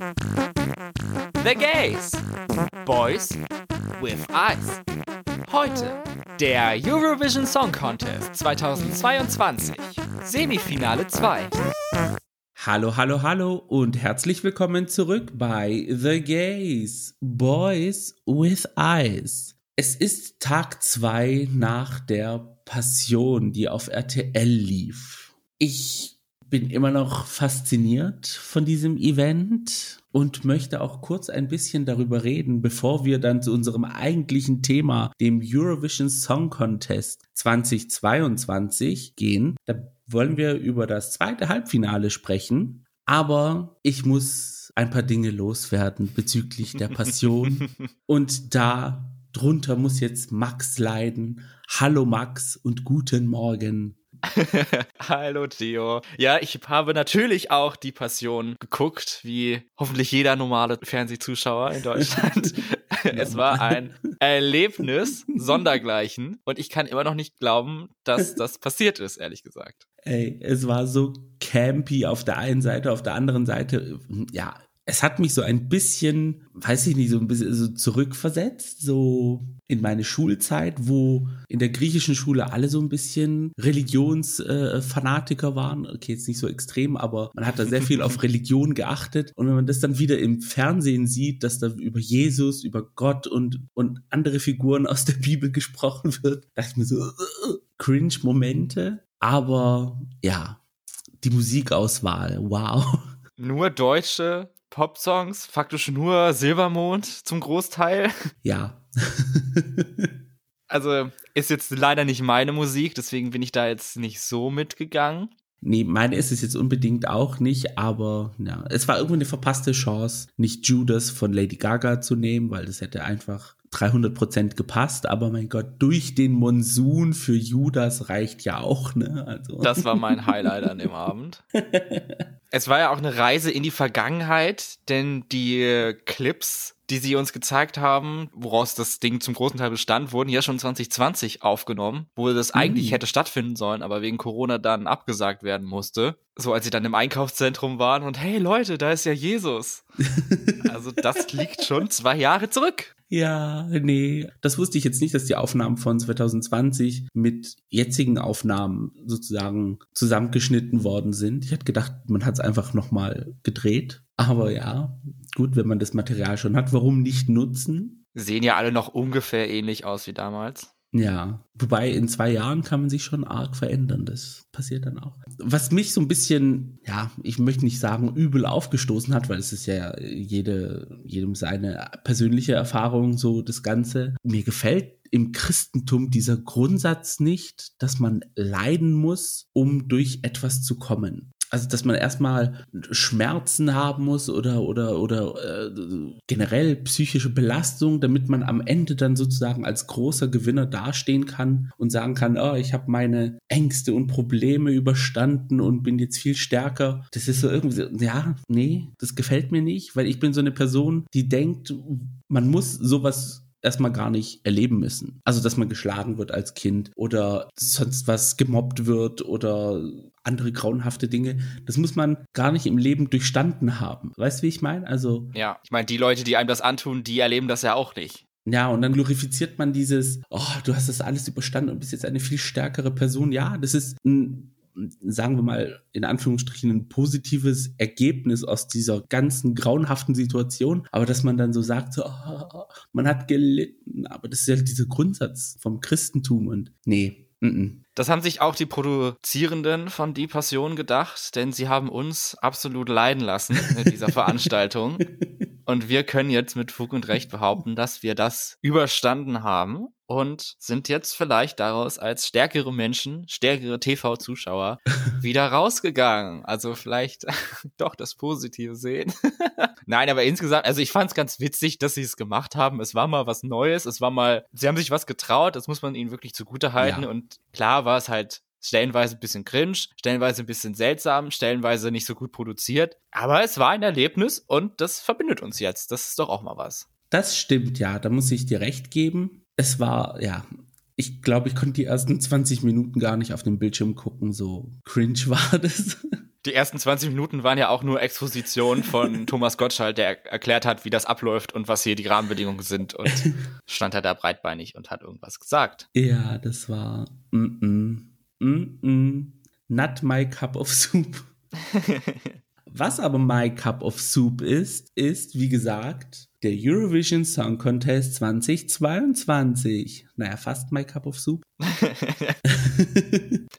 The Gays. Boys with Eyes. Heute der Eurovision Song Contest 2022. Semifinale 2. Hallo, hallo, hallo und herzlich willkommen zurück bei The Gays. Boys with Eyes. Es ist Tag 2 nach der Passion, die auf RTL lief. Ich bin immer noch fasziniert von diesem Event und möchte auch kurz ein bisschen darüber reden, bevor wir dann zu unserem eigentlichen Thema, dem Eurovision Song Contest 2022 gehen. Da wollen wir über das zweite Halbfinale sprechen, aber ich muss ein paar Dinge loswerden bezüglich der Passion und da drunter muss jetzt Max leiden. Hallo Max und guten Morgen. Hallo Theo. Ja, ich habe natürlich auch die Passion geguckt, wie hoffentlich jeder normale Fernsehzuschauer in Deutschland. es war ein Erlebnis sondergleichen und ich kann immer noch nicht glauben, dass das passiert ist, ehrlich gesagt. Ey, es war so campy auf der einen Seite, auf der anderen Seite, ja, es hat mich so ein bisschen, weiß ich nicht, so ein bisschen so zurückversetzt, so in meine Schulzeit, wo in der griechischen Schule alle so ein bisschen Religionsfanatiker äh, waren. Okay, jetzt nicht so extrem, aber man hat da sehr viel auf Religion geachtet. Und wenn man das dann wieder im Fernsehen sieht, dass da über Jesus, über Gott und, und andere Figuren aus der Bibel gesprochen wird, dachte ich mir so, uh, Cringe-Momente. Aber ja, die Musikauswahl, wow. Nur deutsche Pop-Songs, faktisch nur Silbermond zum Großteil. Ja. also ist jetzt leider nicht meine Musik, deswegen bin ich da jetzt nicht so mitgegangen. Nee, meine ist es jetzt unbedingt auch nicht, aber ja, es war irgendwie eine verpasste Chance, nicht Judas von Lady Gaga zu nehmen, weil das hätte einfach 300 Prozent gepasst, aber mein Gott, durch den Monsun für Judas reicht ja auch, ne? Also. Das war mein Highlight an dem Abend. es war ja auch eine Reise in die Vergangenheit, denn die Clips die sie uns gezeigt haben, woraus das Ding zum großen Teil bestand, wurden ja schon 2020 aufgenommen, wo das eigentlich mhm. hätte stattfinden sollen, aber wegen Corona dann abgesagt werden musste. So als sie dann im Einkaufszentrum waren und hey Leute, da ist ja Jesus. also das liegt schon zwei Jahre zurück. Ja, nee, das wusste ich jetzt nicht, dass die Aufnahmen von 2020 mit jetzigen Aufnahmen sozusagen zusammengeschnitten worden sind. Ich hatte gedacht, man hat es einfach nochmal gedreht. Aber ja, gut, wenn man das Material schon hat, warum nicht nutzen? Sehen ja alle noch ungefähr ähnlich aus wie damals. Ja, wobei in zwei Jahren kann man sich schon arg verändern. Das passiert dann auch. Was mich so ein bisschen, ja, ich möchte nicht sagen übel aufgestoßen hat, weil es ist ja jede, jedem seine persönliche Erfahrung, so das Ganze. Mir gefällt im Christentum dieser Grundsatz nicht, dass man leiden muss, um durch etwas zu kommen also dass man erstmal Schmerzen haben muss oder oder oder äh, generell psychische Belastung, damit man am Ende dann sozusagen als großer Gewinner dastehen kann und sagen kann, oh, ich habe meine Ängste und Probleme überstanden und bin jetzt viel stärker. Das ist so irgendwie, so, ja, nee, das gefällt mir nicht, weil ich bin so eine Person, die denkt, man muss sowas erstmal gar nicht erleben müssen. Also, dass man geschlagen wird als Kind oder sonst was gemobbt wird oder andere grauenhafte Dinge. Das muss man gar nicht im Leben durchstanden haben. Weißt du, wie ich meine? Also. Ja, ich meine, die Leute, die einem das antun, die erleben das ja auch nicht. Ja, und dann glorifiziert man dieses, oh, du hast das alles überstanden und bist jetzt eine viel stärkere Person. Ja, das ist ein sagen wir mal in Anführungsstrichen ein positives Ergebnis aus dieser ganzen grauenhaften Situation, aber dass man dann so sagt, so, oh, man hat gelitten, aber das ist ja dieser Grundsatz vom Christentum und nee, das haben sich auch die Produzierenden von Die Passion gedacht, denn sie haben uns absolut leiden lassen in dieser Veranstaltung. Und wir können jetzt mit Fug und Recht behaupten, dass wir das überstanden haben und sind jetzt vielleicht daraus als stärkere Menschen, stärkere TV-Zuschauer wieder rausgegangen. Also vielleicht doch das Positive sehen. Nein, aber insgesamt, also ich fand es ganz witzig, dass sie es gemacht haben. Es war mal was Neues, es war mal, sie haben sich was getraut, das muss man ihnen wirklich zugute halten. Ja. Und klar war es halt stellenweise ein bisschen cringe, stellenweise ein bisschen seltsam, stellenweise nicht so gut produziert. Aber es war ein Erlebnis und das verbindet uns jetzt. Das ist doch auch mal was. Das stimmt, ja, da muss ich dir recht geben es war, ja, ich glaube, ich konnte die ersten 20 Minuten gar nicht auf dem Bildschirm gucken, so cringe war das. Die ersten 20 Minuten waren ja auch nur Exposition von Thomas Gottschalk, der erklärt hat, wie das abläuft und was hier die Rahmenbedingungen sind und stand er da breitbeinig und hat irgendwas gesagt. Ja, das war mm -mm, mm -mm, not my cup of soup. Was aber my cup of soup ist, ist, wie gesagt, der Eurovision Song Contest 2022. Naja, fast my cup of soup.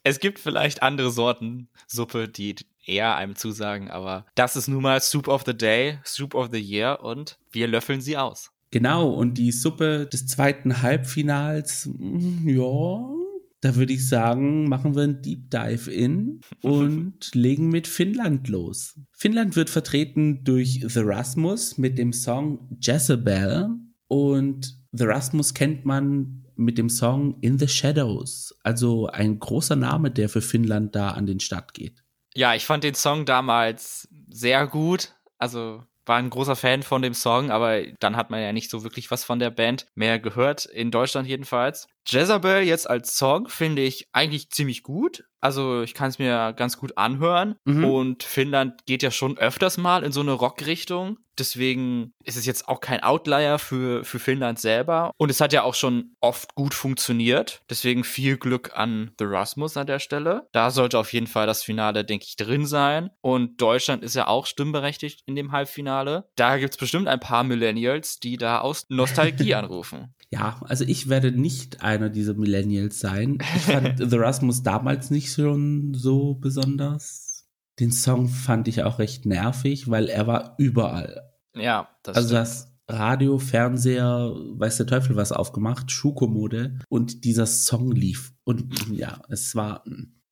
es gibt vielleicht andere Sorten Suppe, die eher einem zusagen, aber das ist nun mal Soup of the Day, Soup of the Year und wir löffeln sie aus. Genau, und die Suppe des zweiten Halbfinals, mm, ja, da würde ich sagen, machen wir einen Deep Dive in und legen mit Finnland los. Finnland wird vertreten durch The Rasmus mit dem Song Jezebel und The Rasmus kennt man mit dem Song In the Shadows. Also ein großer Name, der für Finnland da an den Start geht. Ja, ich fand den Song damals sehr gut. Also war ein großer Fan von dem Song, aber dann hat man ja nicht so wirklich was von der Band mehr gehört, in Deutschland jedenfalls. Jezebel jetzt als Song finde ich eigentlich ziemlich gut. Also ich kann es mir ganz gut anhören. Mhm. Und Finnland geht ja schon öfters mal in so eine Rockrichtung. Deswegen ist es jetzt auch kein Outlier für, für Finnland selber. Und es hat ja auch schon oft gut funktioniert. Deswegen viel Glück an The Rasmus an der Stelle. Da sollte auf jeden Fall das Finale, denke ich, drin sein. Und Deutschland ist ja auch stimmberechtigt in dem Halbfinale. Da gibt es bestimmt ein paar Millennials, die da aus Nostalgie anrufen. Ja, also ich werde nicht einer dieser Millennials sein. Ich fand The Rasmus damals nicht schon so besonders. Den Song fand ich auch recht nervig, weil er war überall. Ja, das Also stimmt. das Radio, Fernseher, weiß der Teufel was aufgemacht, Schuhkommode und dieser Song lief. Und ja, es war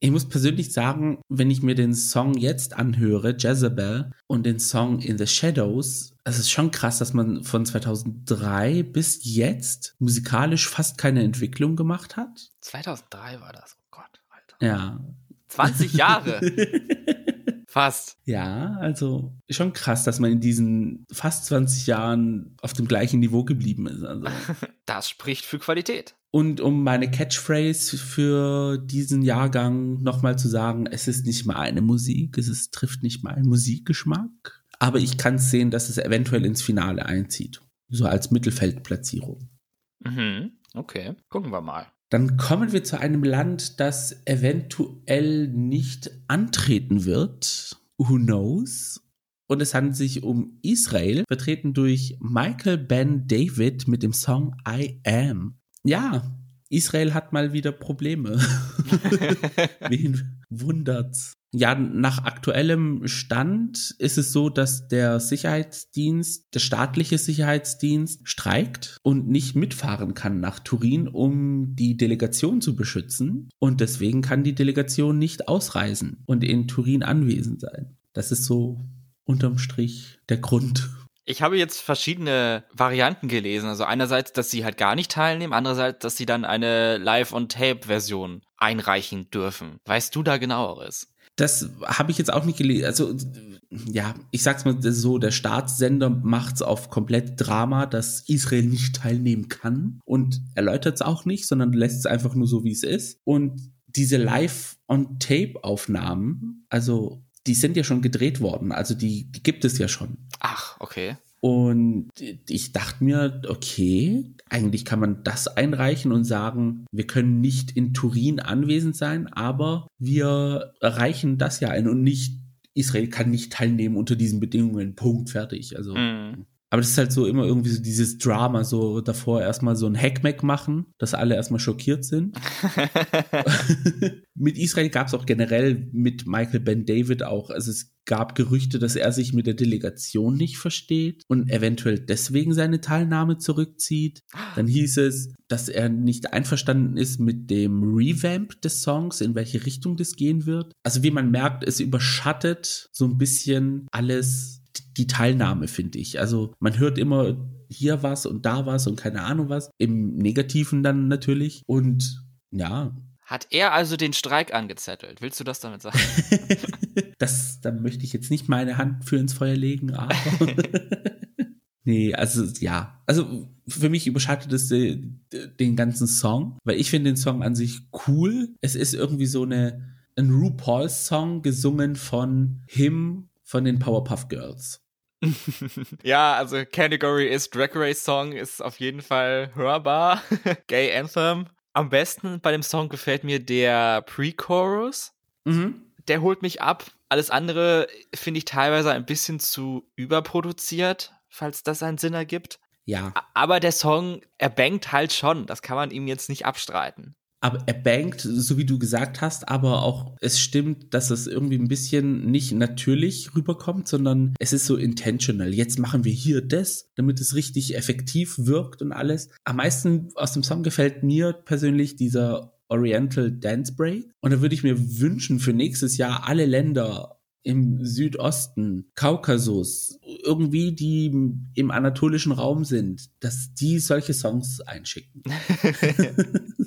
ich muss persönlich sagen, wenn ich mir den Song jetzt anhöre, Jezebel, und den Song In the Shadows, es ist schon krass, dass man von 2003 bis jetzt musikalisch fast keine Entwicklung gemacht hat. 2003 war das, oh Gott, Alter. Ja. 20 Jahre. Fast. Ja, also schon krass, dass man in diesen fast 20 Jahren auf dem gleichen Niveau geblieben ist. Also. Das spricht für Qualität. Und um meine Catchphrase für diesen Jahrgang nochmal zu sagen, es ist nicht meine Musik, es ist, trifft nicht meinen Musikgeschmack, aber ich kann sehen, dass es eventuell ins Finale einzieht. So als Mittelfeldplatzierung. Mhm. Okay, gucken wir mal. Dann kommen wir zu einem Land, das eventuell nicht antreten wird. Who knows? Und es handelt sich um Israel, vertreten durch Michael Ben David mit dem Song I Am. Ja, Israel hat mal wieder Probleme. Wen wundert's? Ja, nach aktuellem Stand ist es so, dass der Sicherheitsdienst, der staatliche Sicherheitsdienst streikt und nicht mitfahren kann nach Turin, um die Delegation zu beschützen. Und deswegen kann die Delegation nicht ausreisen und in Turin anwesend sein. Das ist so unterm Strich der Grund. Ich habe jetzt verschiedene Varianten gelesen. Also einerseits, dass sie halt gar nicht teilnehmen, andererseits, dass sie dann eine Live-on-Tape-Version einreichen dürfen. Weißt du da genaueres? Das habe ich jetzt auch nicht gelesen. Also ja, ich sag's mal so, der Staatssender macht's auf komplett Drama, dass Israel nicht teilnehmen kann und erläutert es auch nicht, sondern lässt es einfach nur so, wie es ist. Und diese Live-on-Tape-Aufnahmen, also die sind ja schon gedreht worden, also die, die gibt es ja schon. Ach, okay. Und ich dachte mir, okay, eigentlich kann man das einreichen und sagen, wir können nicht in Turin anwesend sein, aber wir reichen das ja ein und nicht, Israel kann nicht teilnehmen unter diesen Bedingungen. Punkt, fertig. Also. Mm. Aber das ist halt so immer irgendwie so dieses Drama, so davor erstmal so ein Hackmack machen, dass alle erstmal schockiert sind. mit Israel gab es auch generell mit Michael Ben David auch, also es gab Gerüchte, dass er sich mit der Delegation nicht versteht und eventuell deswegen seine Teilnahme zurückzieht. Dann hieß es, dass er nicht einverstanden ist mit dem Revamp des Songs, in welche Richtung das gehen wird. Also wie man merkt, es überschattet so ein bisschen alles die Teilnahme, finde ich. Also man hört immer hier was und da was und keine Ahnung was. Im Negativen dann natürlich. Und ja. Hat er also den Streik angezettelt? Willst du das damit sagen? das, da möchte ich jetzt nicht meine Hand für ins Feuer legen, aber. nee, also ja. Also für mich überschattet es den ganzen Song, weil ich finde den Song an sich cool. Es ist irgendwie so eine ein RuPaul-Song gesungen von Him von den Powerpuff Girls. ja, also Category ist Drag Race Song ist auf jeden Fall hörbar. Gay Anthem. Am besten bei dem Song gefällt mir der Pre-Chorus. Mhm. Der holt mich ab. Alles andere finde ich teilweise ein bisschen zu überproduziert, falls das einen Sinn ergibt. Ja. Aber der Song, er bangt halt schon. Das kann man ihm jetzt nicht abstreiten aber er bangt, so wie du gesagt hast, aber auch es stimmt, dass es irgendwie ein bisschen nicht natürlich rüberkommt, sondern es ist so intentional. Jetzt machen wir hier das, damit es richtig effektiv wirkt und alles. Am meisten aus dem Song gefällt mir persönlich dieser Oriental Dance Break. Und da würde ich mir wünschen, für nächstes Jahr alle Länder im Südosten, Kaukasus, irgendwie die im anatolischen Raum sind, dass die solche Songs einschicken.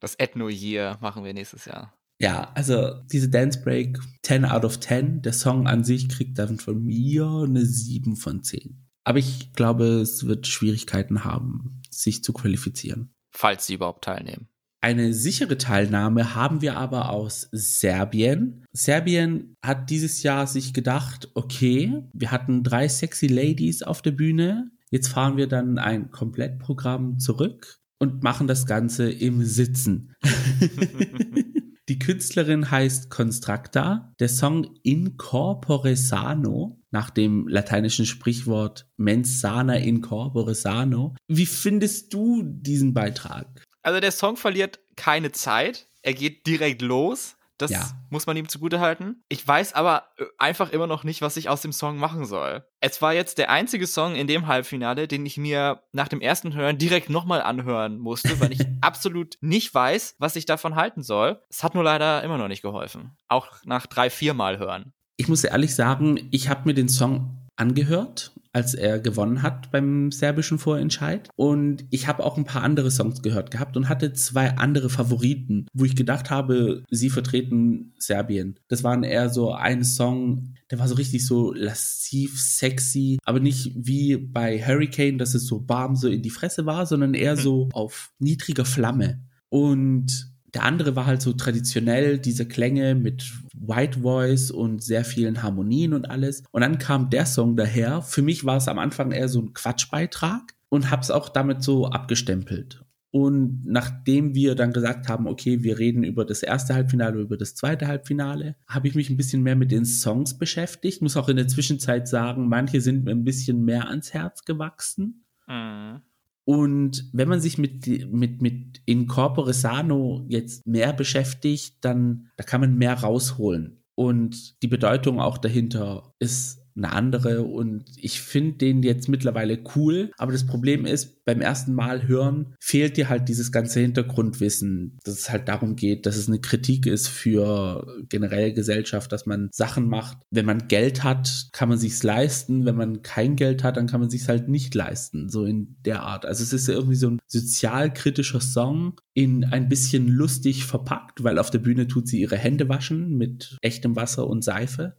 Das Ethno-Year machen wir nächstes Jahr. Ja, also diese Dance Break 10 out of 10. Der Song an sich kriegt dann von mir eine 7 von 10. Aber ich glaube, es wird Schwierigkeiten haben, sich zu qualifizieren. Falls sie überhaupt teilnehmen. Eine sichere Teilnahme haben wir aber aus Serbien. Serbien hat dieses Jahr sich gedacht, okay, wir hatten drei sexy Ladies auf der Bühne. Jetzt fahren wir dann ein Komplettprogramm zurück und machen das Ganze im Sitzen. Die Künstlerin heißt Constructa. Der Song Incorpore Sano, nach dem lateinischen Sprichwort Mens sana incorpore sano. Wie findest du diesen Beitrag? Also der Song verliert keine Zeit. Er geht direkt los. Das ja. muss man ihm zugutehalten. Ich weiß aber äh, einfach immer noch nicht, was ich aus dem Song machen soll. Es war jetzt der einzige Song in dem Halbfinale, den ich mir nach dem ersten Hören direkt nochmal anhören musste, weil ich absolut nicht weiß, was ich davon halten soll. Es hat nur leider immer noch nicht geholfen. Auch nach drei, vier Mal hören. Ich muss ehrlich sagen, ich habe mir den Song angehört, als er gewonnen hat beim serbischen Vorentscheid. Und ich habe auch ein paar andere Songs gehört gehabt und hatte zwei andere Favoriten, wo ich gedacht habe, sie vertreten Serbien. Das waren eher so ein Song, der war so richtig so lassiv, sexy, aber nicht wie bei Hurricane, dass es so warm so in die Fresse war, sondern eher so auf niedriger Flamme. Und der andere war halt so traditionell, diese Klänge mit White Voice und sehr vielen Harmonien und alles. Und dann kam der Song daher. Für mich war es am Anfang eher so ein Quatschbeitrag und hab's auch damit so abgestempelt. Und nachdem wir dann gesagt haben, okay, wir reden über das erste Halbfinale, über das zweite Halbfinale, habe ich mich ein bisschen mehr mit den Songs beschäftigt. Muss auch in der Zwischenzeit sagen, manche sind mir ein bisschen mehr ans Herz gewachsen. Mhm. Und wenn man sich mit, mit, mit Incorpore Sano jetzt mehr beschäftigt, dann da kann man mehr rausholen. Und die Bedeutung auch dahinter ist eine andere und ich finde den jetzt mittlerweile cool, aber das Problem ist, beim ersten Mal hören fehlt dir halt dieses ganze Hintergrundwissen, dass es halt darum geht, dass es eine Kritik ist für generell Gesellschaft, dass man Sachen macht. Wenn man Geld hat, kann man sich's leisten, wenn man kein Geld hat, dann kann man sich's halt nicht leisten, so in der Art. Also es ist ja irgendwie so ein sozialkritischer Song in ein bisschen lustig verpackt, weil auf der Bühne tut sie ihre Hände waschen mit echtem Wasser und Seife.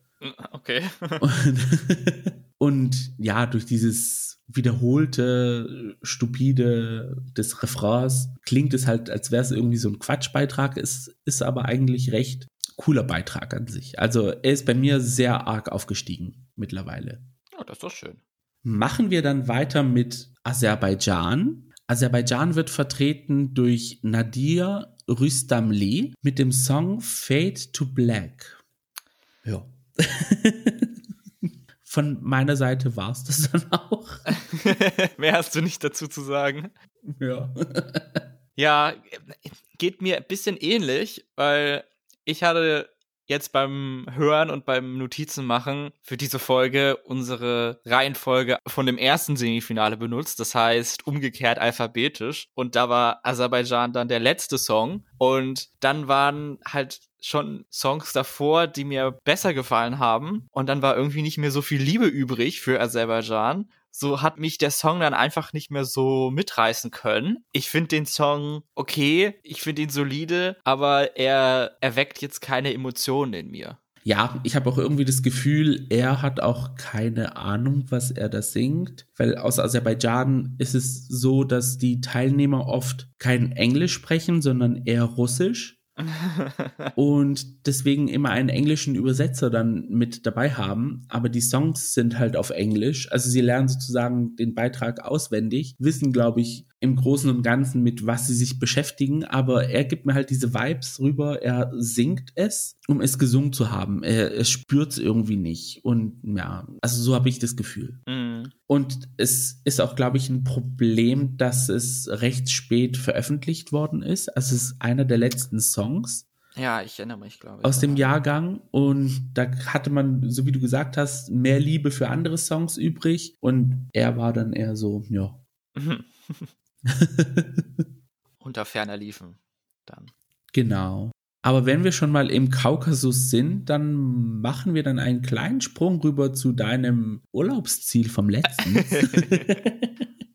Okay. und, und ja, durch dieses wiederholte, stupide des Refrains klingt es halt, als wäre es irgendwie so ein Quatschbeitrag, ist, ist aber eigentlich recht cooler Beitrag an sich. Also er ist bei mir sehr arg aufgestiegen mittlerweile. Oh, das ist doch schön. Machen wir dann weiter mit Aserbaidschan. Aserbaidschan wird vertreten durch Nadir Rüstamli mit dem Song Fade to Black. Ja. Von meiner Seite war es das dann auch. Mehr hast du nicht dazu zu sagen. Ja. ja, geht mir ein bisschen ähnlich, weil ich hatte jetzt beim Hören und beim Notizenmachen für diese Folge unsere Reihenfolge von dem ersten Semifinale benutzt, das heißt umgekehrt alphabetisch. Und da war Aserbaidschan dann der letzte Song. Und dann waren halt schon Songs davor, die mir besser gefallen haben. Und dann war irgendwie nicht mehr so viel Liebe übrig für Aserbaidschan so hat mich der Song dann einfach nicht mehr so mitreißen können. Ich finde den Song okay, ich finde ihn solide, aber er erweckt jetzt keine Emotionen in mir. Ja, ich habe auch irgendwie das Gefühl, er hat auch keine Ahnung, was er da singt, weil aus Aserbaidschan ist es so, dass die Teilnehmer oft kein Englisch sprechen, sondern eher Russisch. und deswegen immer einen englischen Übersetzer dann mit dabei haben. Aber die Songs sind halt auf Englisch. Also sie lernen sozusagen den Beitrag auswendig, wissen, glaube ich, im Großen und Ganzen, mit was sie sich beschäftigen, aber er gibt mir halt diese Vibes rüber, er singt es, um es gesungen zu haben. Er, er spürt es irgendwie nicht. Und ja, also so habe ich das Gefühl. Mhm. Und es ist auch, glaube ich, ein Problem, dass es recht spät veröffentlicht worden ist. Also es ist einer der letzten Songs. Ja, ich erinnere mich, glaube ich. Aus dem Jahrgang. Und da hatte man, so wie du gesagt hast, mehr Liebe für andere Songs übrig. Und er war dann eher so, ja. Unter ferner liefen dann. Genau. Aber wenn wir schon mal im Kaukasus sind, dann machen wir dann einen kleinen Sprung rüber zu deinem Urlaubsziel vom letzten.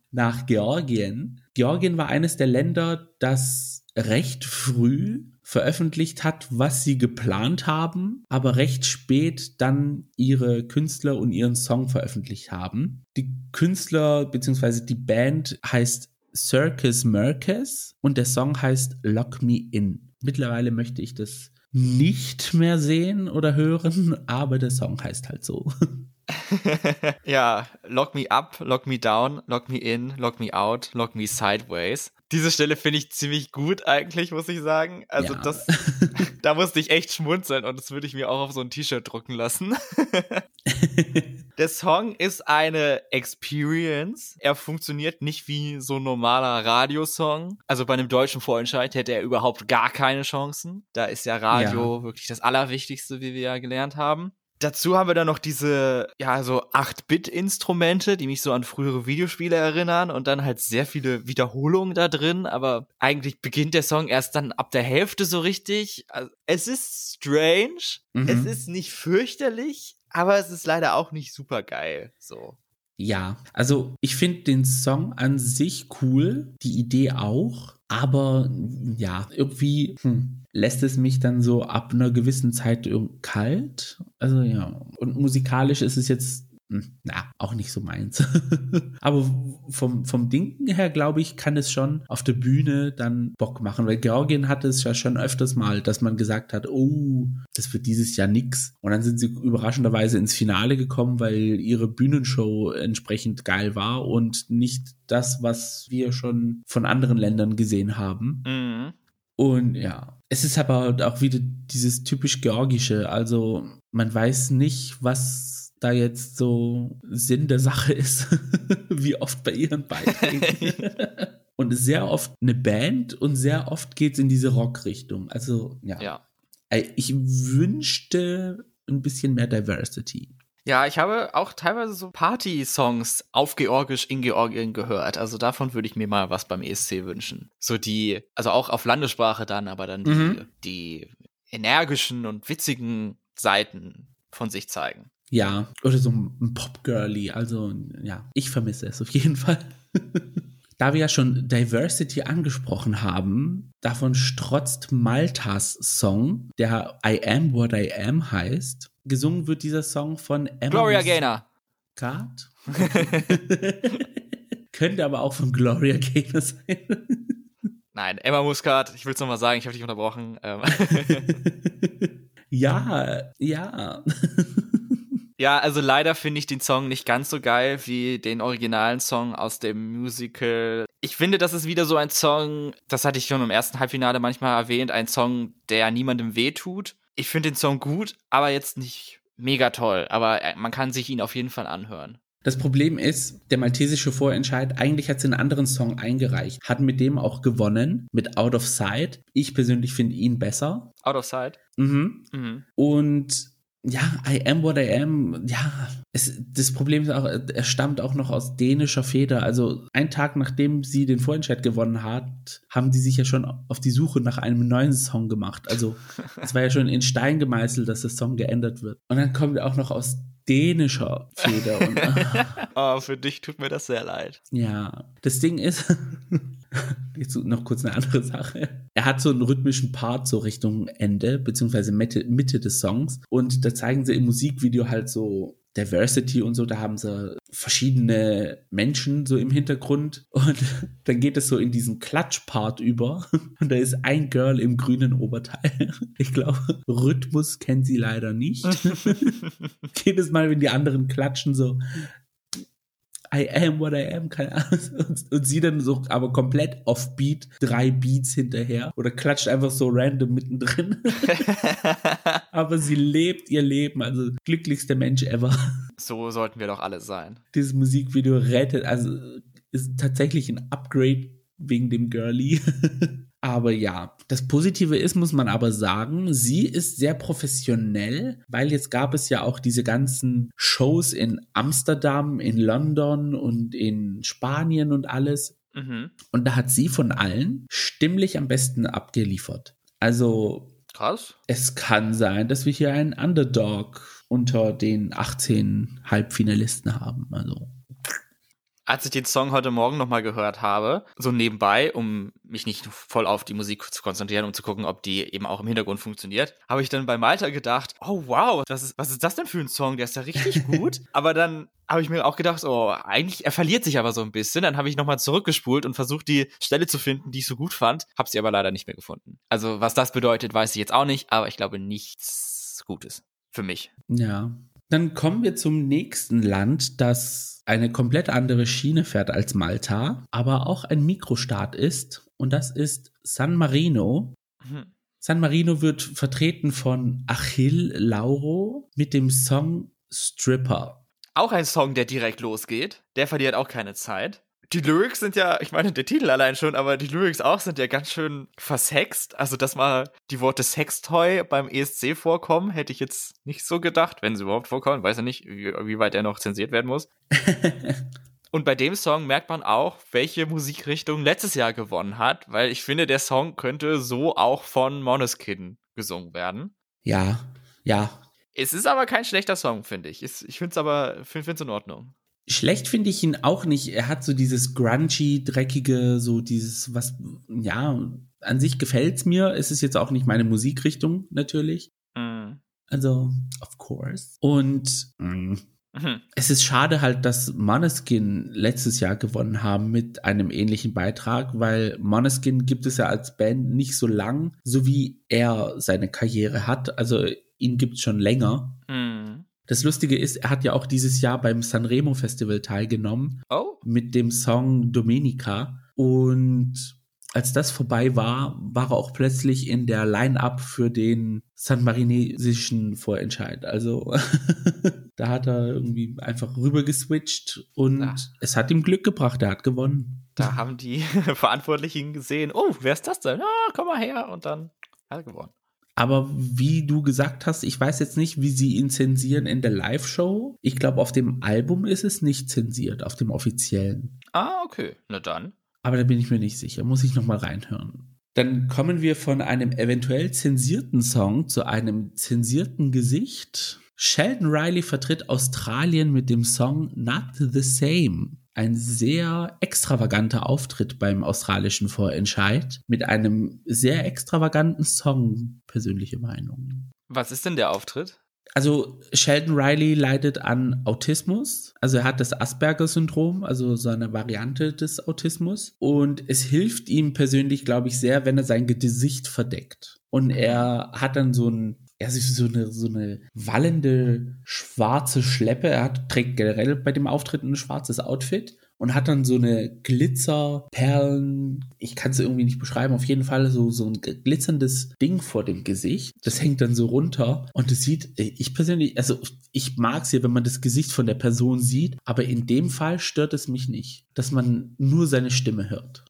Nach Georgien. Georgien war eines der Länder, das recht früh veröffentlicht hat, was sie geplant haben, aber recht spät dann ihre Künstler und ihren Song veröffentlicht haben. Die Künstler bzw. die Band heißt Circus Mercus und der Song heißt Lock Me In. Mittlerweile möchte ich das nicht mehr sehen oder hören, aber der Song heißt halt so. ja, Lock Me Up, Lock Me Down, Lock Me In, Lock Me Out, Lock Me Sideways. Diese Stelle finde ich ziemlich gut eigentlich, muss ich sagen. Also Ja. das, da musste ich echt schmunzeln und das würde ich mir auch auf so ein T-Shirt drucken lassen. Der Song ist eine Experience. Er funktioniert nicht wie so ein normaler Radiosong. Also bei einem deutschen Vorentscheid hätte er überhaupt gar keine Chancen. Da ist ja Radio wirklich das Allerwichtigste, wie wir ja gelernt haben. Dazu haben wir dann noch diese, ja, so 8-Bit-Instrumente, die mich so an frühere Videospiele erinnern und dann halt sehr viele Wiederholungen da drin, aber eigentlich beginnt der Song erst dann ab der Hälfte so richtig. Also, es ist strange, Mhm. es ist nicht fürchterlich, aber es ist leider auch nicht super geil, so. Ja, also ich finde den Song an sich cool, die Idee auch, aber ja, irgendwie hm, lässt es mich dann so ab einer gewissen Zeit kalt. Also ja, und musikalisch ist es jetzt, na, auch nicht so meins. aber vom, vom Dinken her, glaube ich, kann es schon auf der Bühne dann Bock machen, weil Georgien hatte es ja schon öfters mal, dass man gesagt hat, oh, das wird dieses Jahr nix. Und dann sind sie überraschenderweise ins Finale gekommen, weil ihre Bühnenshow entsprechend geil war und nicht das, was wir schon von anderen Ländern gesehen haben. Mhm. Und ja, es ist aber auch wieder dieses typisch Georgische. Also man weiß nicht, was da jetzt so Sinn der Sache ist, wie oft bei ihren Beiträgen. und sehr oft eine Band und sehr oft geht's in diese Rock-Richtung. Also ja, Ja. Ich wünschte ein bisschen mehr Diversity. Ja, ich habe auch teilweise so Party-Songs auf Georgisch in Georgien gehört. Also davon würde ich mir mal was beim ESC wünschen. So die, also auch auf Landessprache dann, aber dann die, Mhm. die energischen und witzigen Seiten von sich zeigen. Ja, oder so ein Pop-Girly. Also, ja, ich vermisse es auf jeden Fall. Da wir ja schon Diversity angesprochen haben, davon strotzt Maltas Song, der I Am What I Am heißt. Gesungen wird dieser Song von Emma Gloria Gaynor. Muscat. Könnte aber auch von Gloria Gaynor sein. Nein, Emma Muscat, ich will es nochmal sagen, ich habe dich unterbrochen. Ähm, ja, ja. Ja, also leider finde ich den Song nicht ganz so geil wie den originalen Song aus dem Musical. Ich finde, das ist wieder so ein Song, das hatte ich schon im ersten Halbfinale manchmal erwähnt, ein Song, der niemandem wehtut. Ich finde den Song gut, aber jetzt nicht mega toll. Aber äh, man kann sich ihn auf jeden Fall anhören. Das Problem ist, der maltesische Vorentscheid, eigentlich hat sie einen anderen Song eingereicht, hat mit dem auch gewonnen, mit Out of Sight. Ich persönlich finde ihn besser. Out of Sight. Mhm. Mhm. Und ja, I am what I am. Ja, es, das Problem ist auch, er stammt auch noch aus dänischer Feder. Also ein Tag nachdem sie den Vorentscheid gewonnen hat, haben die sich ja schon auf die Suche nach einem neuen Song gemacht. Also es war ja schon in Stein gemeißelt, dass der Song geändert wird. Und dann kommt er auch noch aus dänischer Feder. Und, ah, Oh, für dich tut mir das sehr leid. ja, das Ding ist, noch kurz eine andere Sache. Er hat so einen rhythmischen Part so Richtung Ende, beziehungsweise Mitte, Mitte des Songs. Und da zeigen sie im Musikvideo halt so Diversity und so, da haben sie verschiedene Menschen so im Hintergrund und dann geht es so in diesen Klatschpart über und da ist ein Girl im grünen Oberteil. Ich glaube, Rhythmus kennt sie leider nicht. Jedes Mal, wenn die anderen klatschen, so I am what I am, keine Ahnung. Und, und, sie dann so, aber komplett offbeat, drei Beats hinterher oder klatscht einfach so random mittendrin. aber sie lebt ihr Leben, also glücklichster Mensch ever. So sollten wir doch alle sein. Dieses Musikvideo rettet, also ist tatsächlich ein Upgrade wegen dem Girlie. Aber ja, das Positive ist, muss man aber sagen, sie ist sehr professionell, weil jetzt gab es ja auch diese ganzen Shows in Amsterdam, in London und in Spanien und alles. Mhm. Und da hat sie von allen stimmlich am besten abgeliefert. Also. Krass. Es kann sein, dass wir hier einen Underdog unter den 18 Halbfinalisten haben. Also als ich den Song heute Morgen nochmal gehört habe, so nebenbei, um mich nicht voll auf die Musik zu konzentrieren, um zu gucken, ob die eben auch im Hintergrund funktioniert, habe ich dann bei Malta gedacht, oh wow, das ist, was ist das denn für ein Song? Der ist ja richtig gut. aber dann habe ich mir auch gedacht, oh, eigentlich, er verliert sich aber so ein bisschen. Dann habe ich nochmal zurückgespult und versucht, die Stelle zu finden, die ich so gut fand, habe sie aber leider nicht mehr gefunden. Also, was das bedeutet, weiß ich jetzt auch nicht, aber ich glaube nichts Gutes. Für mich. Ja, dann kommen wir zum nächsten Land, das eine komplett andere Schiene fährt als Malta, aber auch ein Mikrostaat ist. Und das ist San Marino. Mhm. San Marino wird vertreten von Achille Lauro mit dem Song Stripper. Auch ein Song, der direkt losgeht. Der verliert auch keine Zeit die Lyrics sind ja, ich meine, der Titel allein schon, aber die Lyrics auch sind ja ganz schön versext. Also, dass mal die Worte Sextoy beim ESC vorkommen, hätte ich jetzt nicht so gedacht, wenn sie überhaupt vorkommen. Weiß ja nicht, wie, wie weit er noch zensiert werden muss. Und bei dem Song merkt man auch, welche Musikrichtung letztes Jahr gewonnen hat, weil ich finde, der Song könnte so auch von Moneskin gesungen werden. Ja, ja. Es ist aber kein schlechter Song, finde ich. Ich finde es aber finde es in Ordnung. Schlecht finde ich ihn auch nicht. Er hat so dieses grungy, dreckige, so dieses, was, ja, an sich gefällt's mir. Es ist jetzt auch nicht meine Musikrichtung, natürlich. Mm. Also, of course. Und mm, mhm. es ist schade halt, dass Moneskin letztes Jahr gewonnen haben mit einem ähnlichen Beitrag, weil Moneskin gibt es ja als Band nicht so lang, so wie er seine Karriere hat. Also, ihn gibt's schon länger. Mm. Das Lustige ist, er hat ja auch dieses Jahr beim Sanremo Festival teilgenommen. Oh. Mit dem Song Domenica. Und als das vorbei war, war er auch plötzlich in der Line-Up für den sanmarinesischen Vorentscheid. Also da hat er irgendwie einfach rüber geswitcht und ja. es hat ihm Glück gebracht, er hat gewonnen. Da haben die Verantwortlichen gesehen, oh, wer ist das denn? Ja, komm mal her und dann hat er gewonnen. Aber wie du gesagt hast, ich weiß jetzt nicht, wie sie ihn zensieren in der Live-Show. Ich glaube, auf dem Album ist es nicht zensiert, auf dem offiziellen. Ah, okay. Na dann. Aber da bin ich mir nicht sicher. Muss ich nochmal reinhören. Dann kommen wir von einem eventuell zensierten Song zu einem zensierten Gesicht. Sheldon Riley vertritt Australien mit dem Song Not the Same ein sehr extravaganter Auftritt beim australischen Vorentscheid mit einem sehr extravaganten Song, persönliche Meinung. Was ist denn der Auftritt? Also Sheldon Riley leidet an Autismus, also er hat das Asperger-Syndrom, also so eine Variante des Autismus und es hilft ihm persönlich, glaube ich, sehr, wenn er sein Gesicht verdeckt. Und er hat dann so ein er ist so eine, so eine wallende schwarze Schleppe. Er hat, trägt generell bei dem Auftritt ein schwarzes Outfit und hat dann so eine Glitzer, Perlen, ich kann es irgendwie nicht beschreiben, auf jeden Fall so, so ein glitzerndes Ding vor dem Gesicht. Das hängt dann so runter und es sieht, ich persönlich, also ich mag es ja, wenn man das Gesicht von der Person sieht, aber in dem Fall stört es mich nicht, dass man nur seine Stimme hört.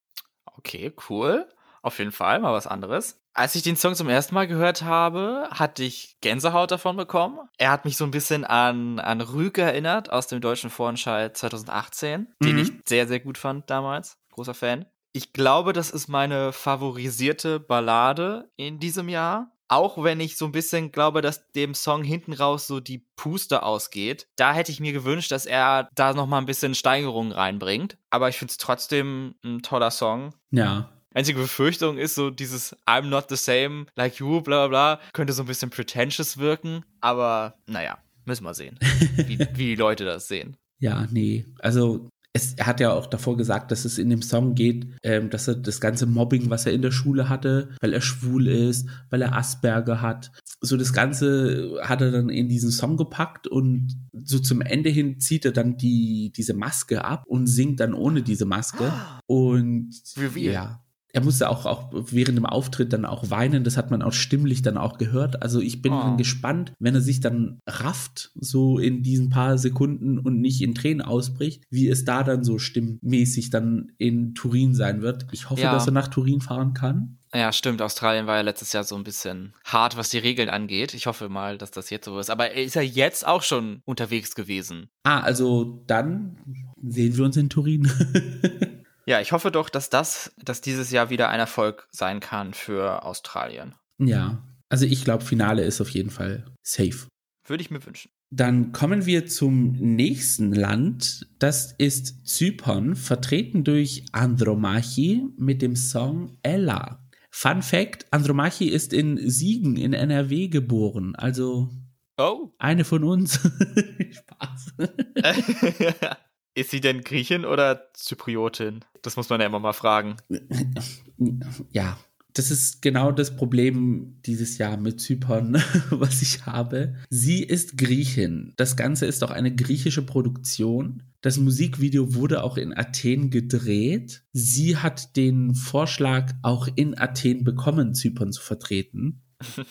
Okay, cool. Auf jeden Fall mal was anderes. Als ich den Song zum ersten Mal gehört habe, hatte ich Gänsehaut davon bekommen. Er hat mich so ein bisschen an, an Rüge erinnert aus dem deutschen Vorentscheid 2018, mhm. den ich sehr, sehr gut fand damals. Großer Fan. Ich glaube, das ist meine favorisierte Ballade in diesem Jahr. Auch wenn ich so ein bisschen glaube, dass dem Song hinten raus so die Puste ausgeht. Da hätte ich mir gewünscht, dass er da nochmal ein bisschen Steigerungen reinbringt. Aber ich finde es trotzdem ein toller Song. Ja. Einzige Befürchtung ist so dieses I'm not the same like you, bla bla bla, könnte so ein bisschen pretentious wirken, aber naja. Müssen wir sehen, wie, wie die Leute das sehen. Ja, nee. Also es, er hat ja auch davor gesagt, dass es in dem Song geht, ähm, dass er das ganze Mobbing, was er in der Schule hatte, weil er schwul ist, weil er Asperger hat, so das Ganze hat er dann in diesen Song gepackt und so zum Ende hin zieht er dann die, diese Maske ab und singt dann ohne diese Maske. Und Reveal. ja, er musste auch, auch während dem Auftritt dann auch weinen, das hat man auch stimmlich dann auch gehört. Also ich bin Oh. gespannt, wenn er sich dann rafft, so in diesen paar Sekunden und nicht in Tränen ausbricht, wie es da dann so stimmmäßig dann in Turin sein wird. Ich hoffe, Ja. dass er nach Turin fahren kann. Ja, stimmt. Australien war ja letztes Jahr so ein bisschen hart, was die Regeln angeht. Ich hoffe mal, dass das jetzt so ist. Aber er ist ja jetzt auch schon unterwegs gewesen. Ah, also dann sehen wir uns in Turin. Ja, ich hoffe doch, dass das, dass dieses Jahr wieder ein Erfolg sein kann für Australien. ja, also ich glaube, Finale ist auf jeden Fall safe. Würde ich mir wünschen. Dann kommen wir zum nächsten Land. Das ist Zypern, vertreten durch Andromachi mit dem Song Ella. Fun Fact: Andromachi ist in Siegen in NRW geboren, also Oh. eine von uns. Spaß. ist sie denn Griechin oder Zypriotin? Das muss man ja immer mal fragen. Ja, das ist genau das Problem dieses Jahr mit Zypern, was ich habe. Sie ist Griechin. Das Ganze ist auch eine griechische Produktion. Das Musikvideo wurde auch in Athen gedreht. Sie hat den Vorschlag auch in Athen bekommen, Zypern zu vertreten.